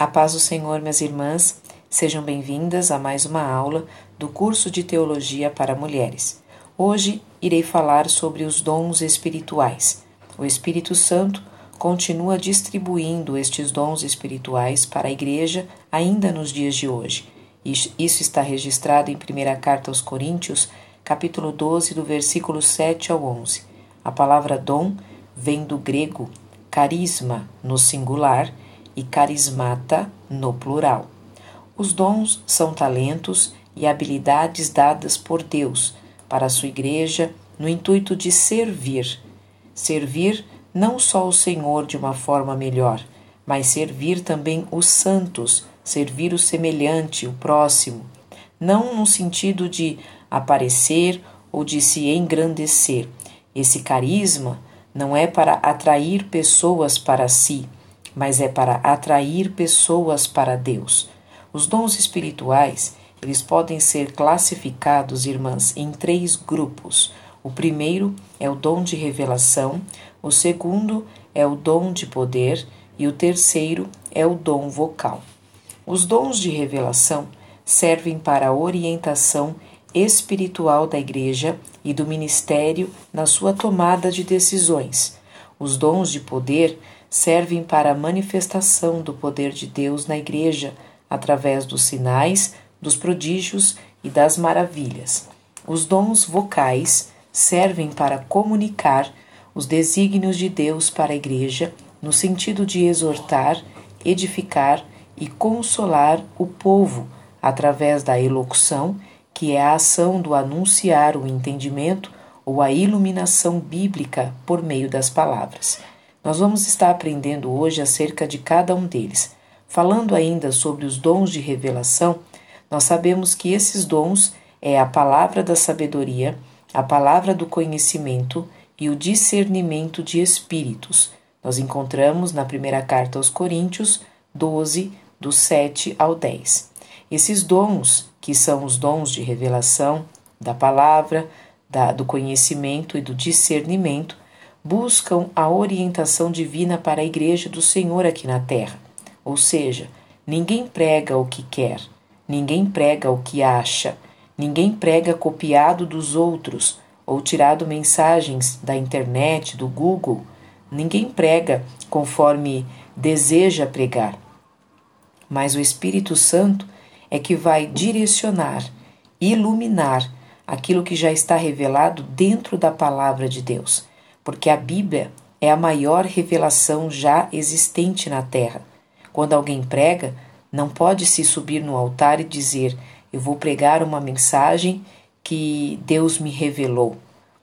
A paz do Senhor, minhas irmãs, sejam bem-vindas a mais uma aula do curso de Teologia para Mulheres. Hoje irei falar sobre os dons espirituais. O Espírito Santo continua distribuindo estes dons espirituais para a Igreja ainda nos dias de hoje. Isso está registrado em 1 Carta aos Coríntios, capítulo 12, do versículo 7 ao 11. A palavra dom vem do grego carisma no singular e carismata no plural. Os dons são talentos e habilidades dadas por Deus para a sua igreja no intuito de servir. Servir não só o Senhor de uma forma melhor, mas servir também os santos, servir o semelhante, o próximo, não no sentido de aparecer ou de se engrandecer. Esse carisma não é para atrair pessoas para si, mas é para atrair pessoas para Deus. Os dons espirituais, eles podem ser classificados, irmãs, em três grupos. O primeiro é o dom de revelação, o segundo é o dom de poder e o terceiro é o dom vocal. Os dons de revelação servem para a orientação espiritual da igreja e do ministério na sua tomada de decisões. Os dons de poder servem para a manifestação do poder de Deus na igreja através dos sinais, dos prodígios e das maravilhas. Os dons vocais servem para comunicar os desígnios de Deus para a igreja no sentido de exortar, edificar e consolar o povo através da elocução que é a ação do anunciar o entendimento ou a iluminação bíblica por meio das palavras. Nós vamos estar aprendendo hoje acerca de cada um deles. Falando ainda sobre os dons de revelação, nós sabemos que esses dons é a palavra da sabedoria, a palavra do conhecimento e o discernimento de espíritos. Nós encontramos na primeira carta aos Coríntios 12, do 7 ao 10. Esses dons, que são os dons de revelação, da palavra, da, do conhecimento e do discernimento, buscam a orientação divina para a Igreja do Senhor aqui na terra. Ou seja, ninguém prega o que quer, ninguém prega o que acha, ninguém prega copiado dos outros ou tirado mensagens da internet, do Google. Ninguém prega conforme deseja pregar. Mas o Espírito Santo é que vai direcionar, iluminar aquilo que já está revelado dentro da palavra de Deus, porque a Bíblia é a maior revelação já existente na terra. Quando alguém prega, não pode se subir no altar e dizer: Eu vou pregar uma mensagem que Deus me revelou.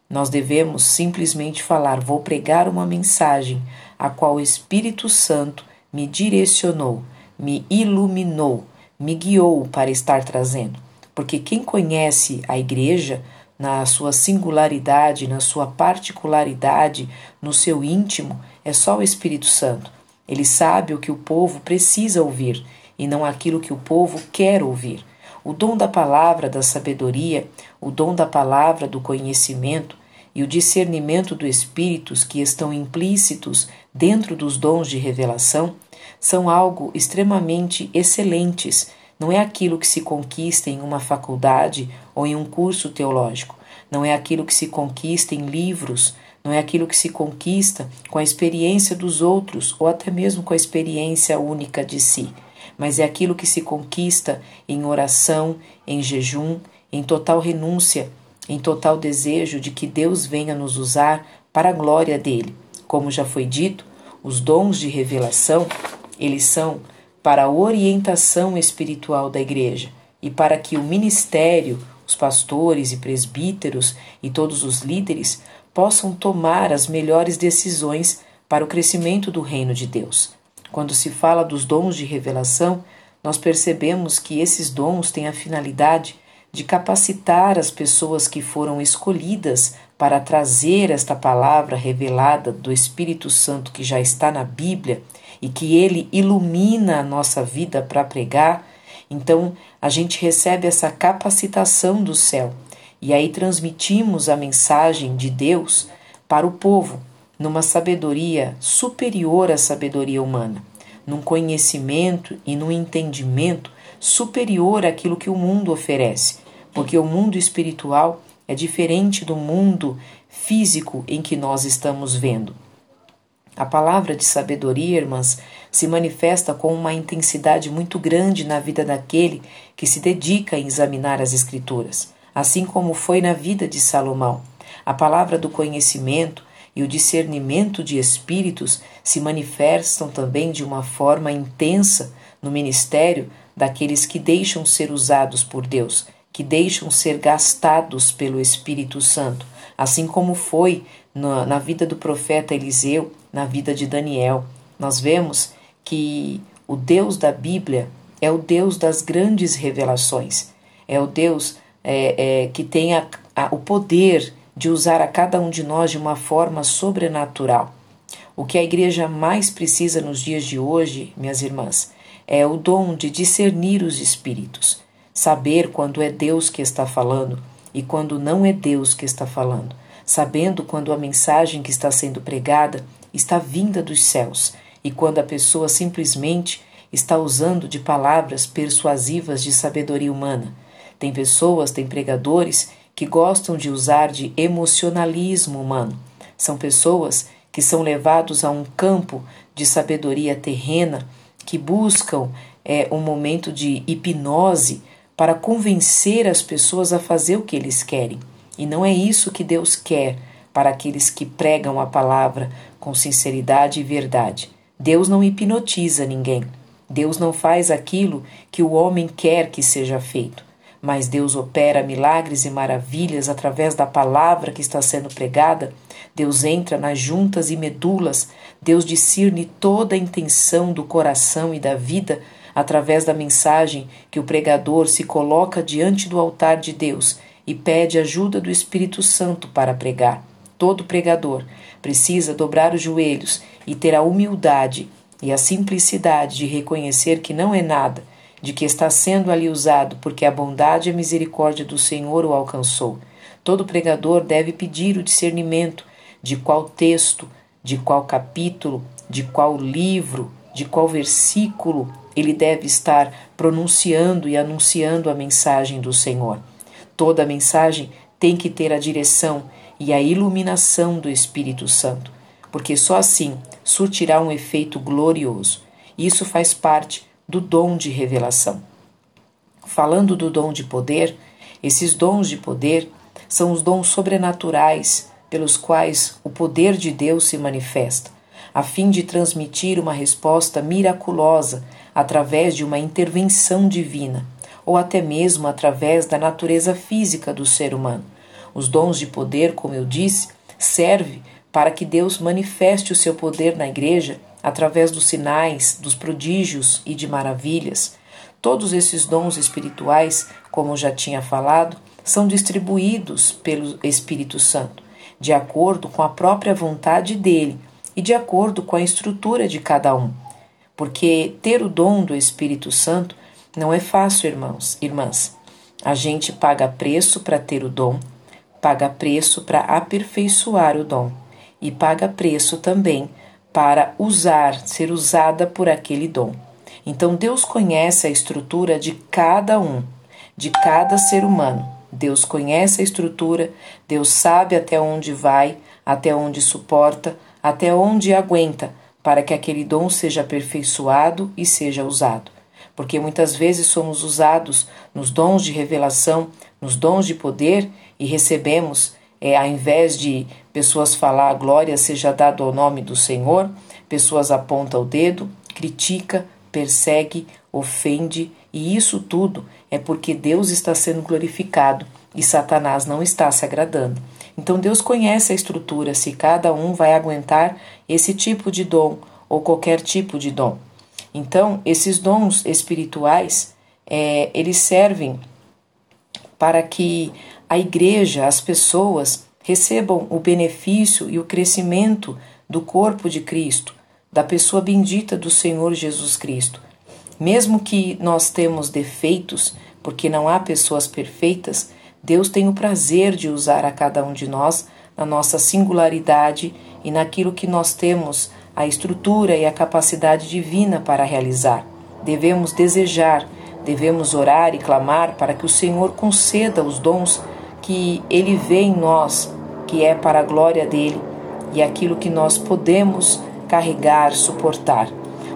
Nós devemos simplesmente falar: Vou pregar uma mensagem a qual o Espírito Santo me direcionou, me iluminou me guiou para estar trazendo. Porque quem conhece a igreja na sua singularidade, na sua particularidade, no seu íntimo, é só o Espírito Santo. Ele sabe o que o povo precisa ouvir e não aquilo que o povo quer ouvir. O dom da palavra da sabedoria, o dom da palavra do conhecimento e o discernimento do Espíritos que estão implícitos dentro dos dons de revelação são algo extremamente excelentes. Não é aquilo que se conquista em uma faculdade ou em um curso teológico. Não é aquilo que se conquista em livros. Não é aquilo que se conquista com a experiência dos outros ou até mesmo com a experiência única de si. Mas é aquilo que se conquista em oração, em jejum, em total renúncia, em total desejo de que Deus venha nos usar para a glória dele. Como já foi dito, os dons de revelação eles são para a orientação espiritual da igreja e para que o ministério, os pastores e presbíteros e todos os líderes possam tomar as melhores decisões para o crescimento do reino de Deus. Quando se fala dos dons de revelação, nós percebemos que esses dons têm a finalidade de capacitar as pessoas que foram escolhidas para trazer esta palavra revelada do Espírito Santo que já está na Bíblia e que ele ilumina a nossa vida para pregar, então a gente recebe essa capacitação do céu e aí transmitimos a mensagem de Deus para o povo numa sabedoria superior à sabedoria humana. num conhecimento e num entendimento superior àquilo que o mundo oferece, porque o mundo espiritual é diferente do mundo físico em que nós estamos vendo. A palavra de sabedoria, irmãs, se manifesta com uma intensidade muito grande na vida daquele que se dedica a examinar as Escrituras, assim como foi na vida de Salomão. A palavra do conhecimento e o discernimento de espíritos se manifestam também de uma forma intensa no ministério daqueles que deixam ser usados por Deus, que deixam ser gastados pelo Espírito Santo, assim como foi na, na vida do profeta Eliseu, na vida de Daniel. Nós vemos que o Deus da Bíblia é o Deus das grandes revelações, é o Deus é, é, que tem a, a, o poder de usar a cada um de nós de uma forma sobrenatural. O que a igreja mais precisa nos dias de hoje, minhas irmãs, é o dom de discernir os espíritos, saber quando é Deus que está falando e quando não é Deus que está falando, sabendo quando a mensagem que está sendo pregada está vinda dos céus e quando a pessoa simplesmente está usando de palavras persuasivas de sabedoria humana. Tem pessoas, tem pregadores que gostam de usar de emocionalismo humano. São pessoas que são levados a um campo de sabedoria terrena que buscam é, um momento de hipnose para convencer as pessoas a fazer o que eles querem. E não é isso que Deus quer para aqueles que pregam a palavra com sinceridade e verdade. Deus não hipnotiza ninguém. Deus não faz aquilo que o homem quer que seja feito. Mas Deus opera milagres e maravilhas através da palavra que está sendo pregada. Deus entra nas juntas e medulas. Deus discerne toda a intenção do coração e da vida através da mensagem que o pregador se coloca diante do altar de Deus e pede ajuda do Espírito Santo para pregar. Todo pregador precisa dobrar os joelhos e ter a humildade e a simplicidade de reconhecer que não é nada de que está sendo ali usado, porque a bondade e a misericórdia do Senhor o alcançou. Todo pregador deve pedir o discernimento de qual texto, de qual capítulo, de qual livro, de qual versículo ele deve estar pronunciando e anunciando a mensagem do Senhor. Toda mensagem tem que ter a direção e a iluminação do Espírito Santo, porque só assim surtirá um efeito glorioso. Isso faz parte do dom de revelação. Falando do dom de poder, esses dons de poder são os dons sobrenaturais pelos quais o poder de Deus se manifesta, a fim de transmitir uma resposta miraculosa através de uma intervenção divina, ou até mesmo através da natureza física do ser humano. Os dons de poder, como eu disse, servem para que Deus manifeste o seu poder na igreja através dos sinais, dos prodígios e de maravilhas. Todos esses dons espirituais, como já tinha falado, são distribuídos pelo Espírito Santo, de acordo com a própria vontade dele e de acordo com a estrutura de cada um. Porque ter o dom do Espírito Santo não é fácil, irmãos, irmãs. A gente paga preço para ter o dom, paga preço para aperfeiçoar o dom e paga preço também para usar, ser usada por aquele dom. Então Deus conhece a estrutura de cada um, de cada ser humano. Deus conhece a estrutura, Deus sabe até onde vai, até onde suporta, até onde aguenta, para que aquele dom seja aperfeiçoado e seja usado. Porque muitas vezes somos usados nos dons de revelação, nos dons de poder e recebemos é, ao invés de pessoas falar a glória seja dado ao nome do Senhor, pessoas apontam o dedo, critica, persegue, ofende, e isso tudo é porque Deus está sendo glorificado e Satanás não está se agradando. Então Deus conhece a estrutura, se cada um vai aguentar esse tipo de dom ou qualquer tipo de dom. Então, esses dons espirituais, é, eles servem para que a igreja, as pessoas, recebam o benefício e o crescimento do corpo de Cristo, da pessoa bendita do Senhor Jesus Cristo. Mesmo que nós temos defeitos, porque não há pessoas perfeitas, Deus tem o prazer de usar a cada um de nós na nossa singularidade e naquilo que nós temos a estrutura e a capacidade divina para realizar. Devemos desejar, devemos orar e clamar para que o Senhor conceda os dons que Ele vê em nós, que é para a glória dele, e aquilo que nós podemos carregar, suportar.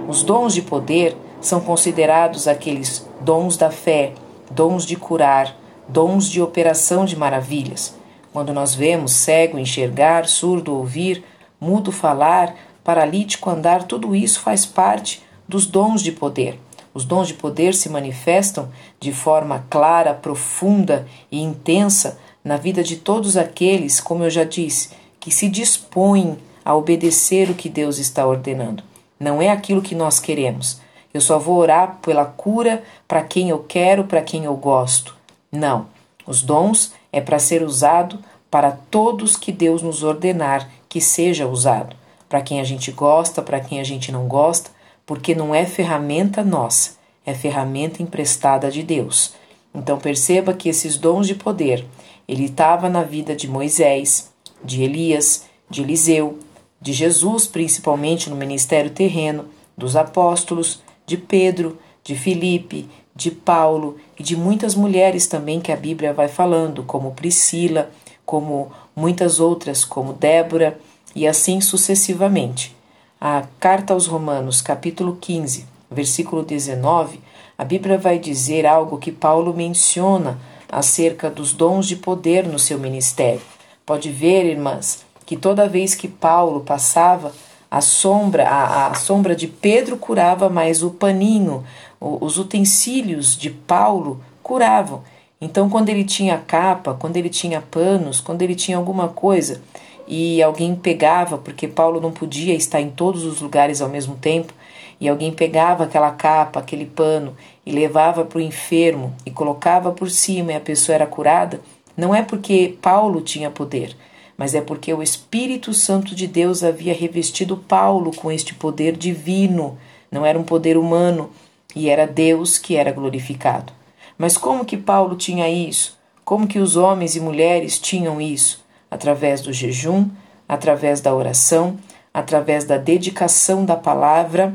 Os dons de poder são considerados aqueles dons da fé, dons de curar, dons de operação de maravilhas. Quando nós vemos cego enxergar, surdo ouvir, mudo falar, paralítico andar, tudo isso faz parte dos dons de poder. Os dons de poder se manifestam de forma clara, profunda e intensa na vida de todos aqueles, como eu já disse, que se dispõem a obedecer o que Deus está ordenando. Não é aquilo que nós queremos. Eu só vou orar pela cura para quem eu quero, para quem eu gosto. Não. Os dons é para ser usado para todos que Deus nos ordenar que seja usado. Para quem a gente gosta, para quem a gente não gosta, porque não é ferramenta nossa, é ferramenta emprestada de Deus. Então perceba que esses dons de poder, ele estava na vida de Moisés, de Elias, de Eliseu, de Jesus, principalmente no ministério terreno, dos apóstolos, de Pedro, de Filipe, de Paulo e de muitas mulheres também que a Bíblia vai falando, como Priscila, como muitas outras, como Débora, e assim sucessivamente. A carta aos Romanos, capítulo 15, versículo 19, a Bíblia vai dizer algo que Paulo menciona acerca dos dons de poder no seu ministério. Pode ver, irmãs, que toda vez que Paulo passava, a sombra, a, a sombra de Pedro curava, mas o paninho, os utensílios de Paulo curavam. Então, quando ele tinha capa, quando ele tinha panos, quando ele tinha alguma coisa e alguém pegava, porque Paulo não podia estar em todos os lugares ao mesmo tempo, e alguém pegava aquela capa, aquele pano e levava para o enfermo e colocava por cima e a pessoa era curada, não é porque Paulo tinha poder, mas é porque o Espírito Santo de Deus havia revestido Paulo com este poder divino, não era um poder humano, e era Deus que era glorificado. Mas como que Paulo tinha isso? Como que os homens e mulheres tinham isso? Através do jejum, através da oração, através da dedicação da palavra,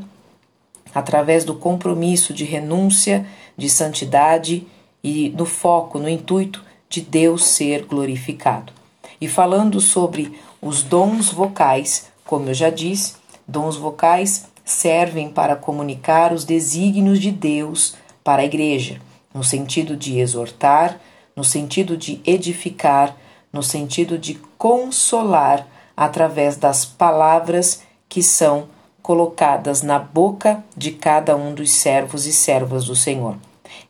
através do compromisso de renúncia, de santidade e no foco, no intuito de Deus ser glorificado. E falando sobre os dons vocais, como eu já disse, dons vocais servem para comunicar os desígnios de Deus para a igreja, no sentido de exortar, no sentido de edificar, no sentido de consolar através das palavras que são colocadas na boca de cada um dos servos e servas do Senhor.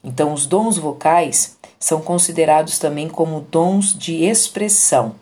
Então, os dons vocais são considerados também como dons de expressão,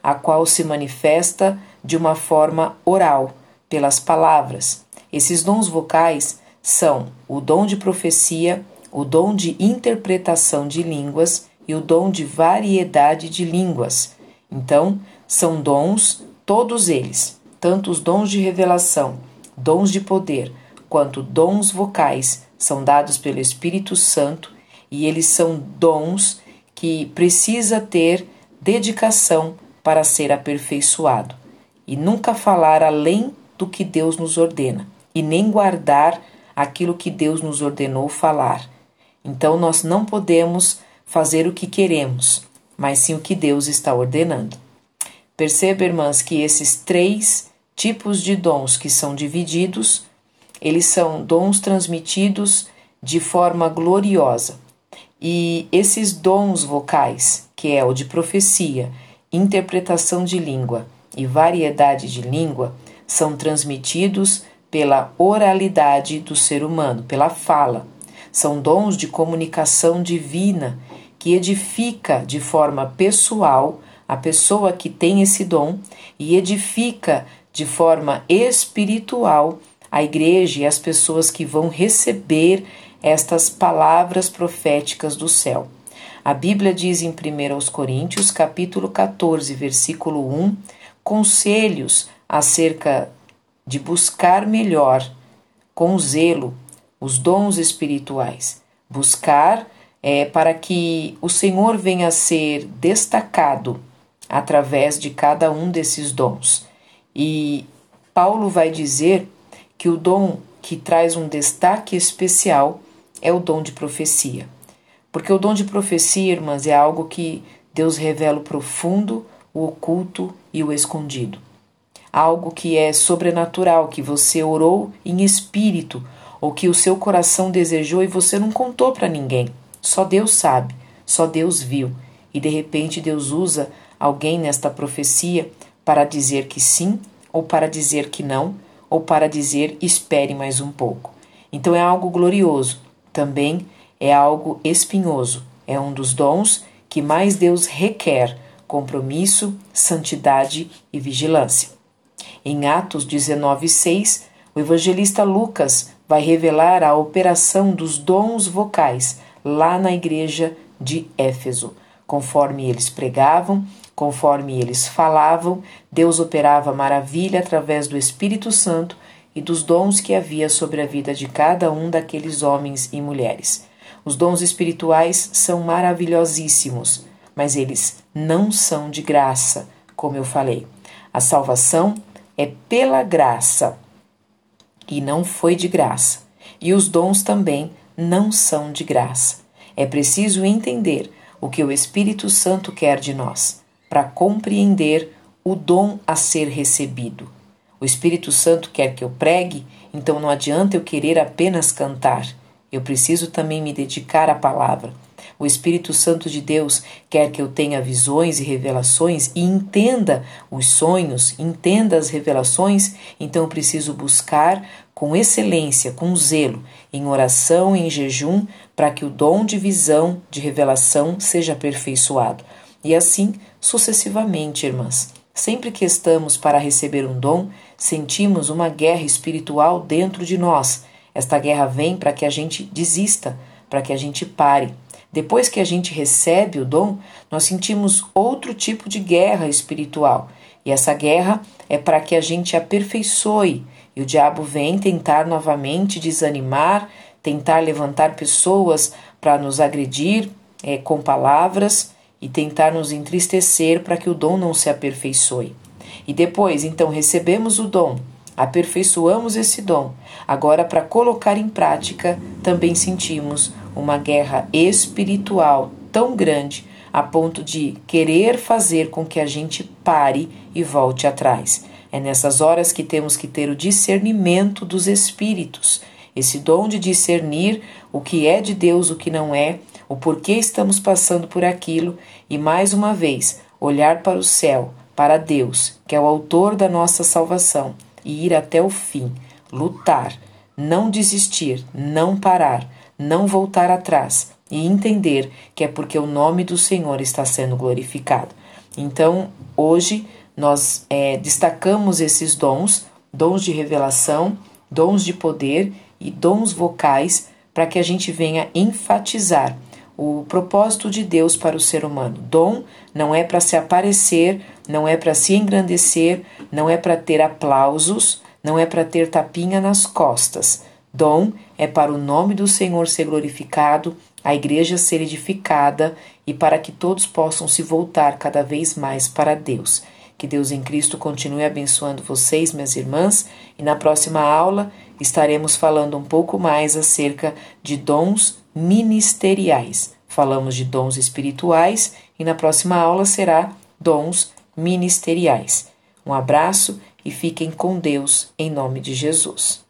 a qual se manifesta de uma forma oral, pelas palavras. Esses dons vocais são o dom de profecia, o dom de interpretação de línguas e o dom de variedade de línguas. Então, são dons, todos eles, tanto os dons de revelação, dons de poder, quanto dons vocais, são dados pelo Espírito Santo e eles são dons que precisa ter dedicação para ser aperfeiçoado e nunca falar além do que Deus nos ordena e nem guardar aquilo que Deus nos ordenou falar. Então nós não podemos fazer o que queremos, mas sim o que Deus está ordenando. Perceba, irmãs, que esses três tipos de dons que são divididos, eles são dons transmitidos de forma gloriosa. E esses dons vocais, que é o de profecia, interpretação de língua e variedade de língua, são transmitidos pela oralidade do ser humano, pela fala. São dons de comunicação divina que edifica de forma pessoal a pessoa que tem esse dom e edifica de forma espiritual a igreja e as pessoas que vão receber estas palavras proféticas do céu. A Bíblia diz em 1 Coríntios, capítulo 14, versículo 1, conselhos acerca de buscar melhor, com zelo, os dons espirituais. Buscar é, para que o Senhor venha a ser destacado através de cada um desses dons. E Paulo vai dizer que o dom que traz um destaque especial é o dom de profecia. Porque o dom de profecia, irmãs, é algo que Deus revela o profundo, o oculto e o escondido. Algo que é sobrenatural, que você orou em espírito, ou que o seu coração desejou e você não contou para ninguém. Só Deus sabe, só Deus viu. E de repente Deus usa alguém nesta profecia para dizer que sim, ou para dizer que não, ou para dizer espere mais um pouco. Então é algo glorioso, também é algo espinhoso, é um dos dons que mais Deus requer: compromisso, santidade e vigilância. Em Atos 19:6, o evangelista Lucas vai revelar a operação dos dons vocais lá na igreja de Éfeso. Conforme eles pregavam, conforme eles falavam, Deus operava maravilha através do Espírito Santo e dos dons que havia sobre a vida de cada um daqueles homens e mulheres. Os dons espirituais são maravilhosíssimos, mas eles não são de graça, como eu falei. A salvação é pela graça e não foi de graça. E os dons também não são de graça. É preciso entender o que o Espírito Santo quer de nós para compreender o dom a ser recebido. O Espírito Santo quer que eu pregue, então não adianta eu querer apenas cantar. Eu preciso também me dedicar à palavra. O Espírito Santo de Deus quer que eu tenha visões e revelações e entenda os sonhos, entenda as revelações, então eu preciso buscar com excelência, com zelo, em oração em jejum, para que o dom de visão, de revelação, seja aperfeiçoado. E assim sucessivamente, irmãs. Sempre que estamos para receber um dom, sentimos uma guerra espiritual dentro de nós. Esta guerra vem para que a gente desista, para que a gente pare. Depois que a gente recebe o dom, nós sentimos outro tipo de guerra espiritual. E essa guerra é para que a gente aperfeiçoe. E o diabo vem tentar novamente desanimar, tentar levantar pessoas para nos agredir é, com palavras e tentar nos entristecer para que o dom não se aperfeiçoe. E depois, então, recebemos o dom, aperfeiçoamos esse dom. Agora, para colocar em prática, também sentimos uma guerra espiritual tão grande a ponto de querer fazer com que a gente pare e volte atrás. É nessas horas que temos que ter o discernimento dos espíritos, esse dom de discernir o que é de Deus, o que não é, o porquê estamos passando por aquilo e, mais uma vez, olhar para o céu, para Deus, que é o autor da nossa salvação, e ir até o fim, lutar, não desistir, não parar, não voltar atrás e entender que é porque o nome do Senhor está sendo glorificado. Então, hoje, nós é, destacamos esses dons, dons de revelação, dons de poder e dons vocais, para que a gente venha enfatizar o propósito de Deus para o ser humano. Dom não é para se aparecer, não é para se engrandecer, não é para ter aplausos, não é para ter tapinha nas costas. Dom é para o nome do Senhor ser glorificado, a igreja ser edificada e para que todos possam se voltar cada vez mais para Deus. Que Deus em Cristo continue abençoando vocês, minhas irmãs, e na próxima aula estaremos falando um pouco mais acerca de dons ministeriais. Falamos de dons espirituais e na próxima aula será dons ministeriais. Um abraço e fiquem com Deus em nome de Jesus.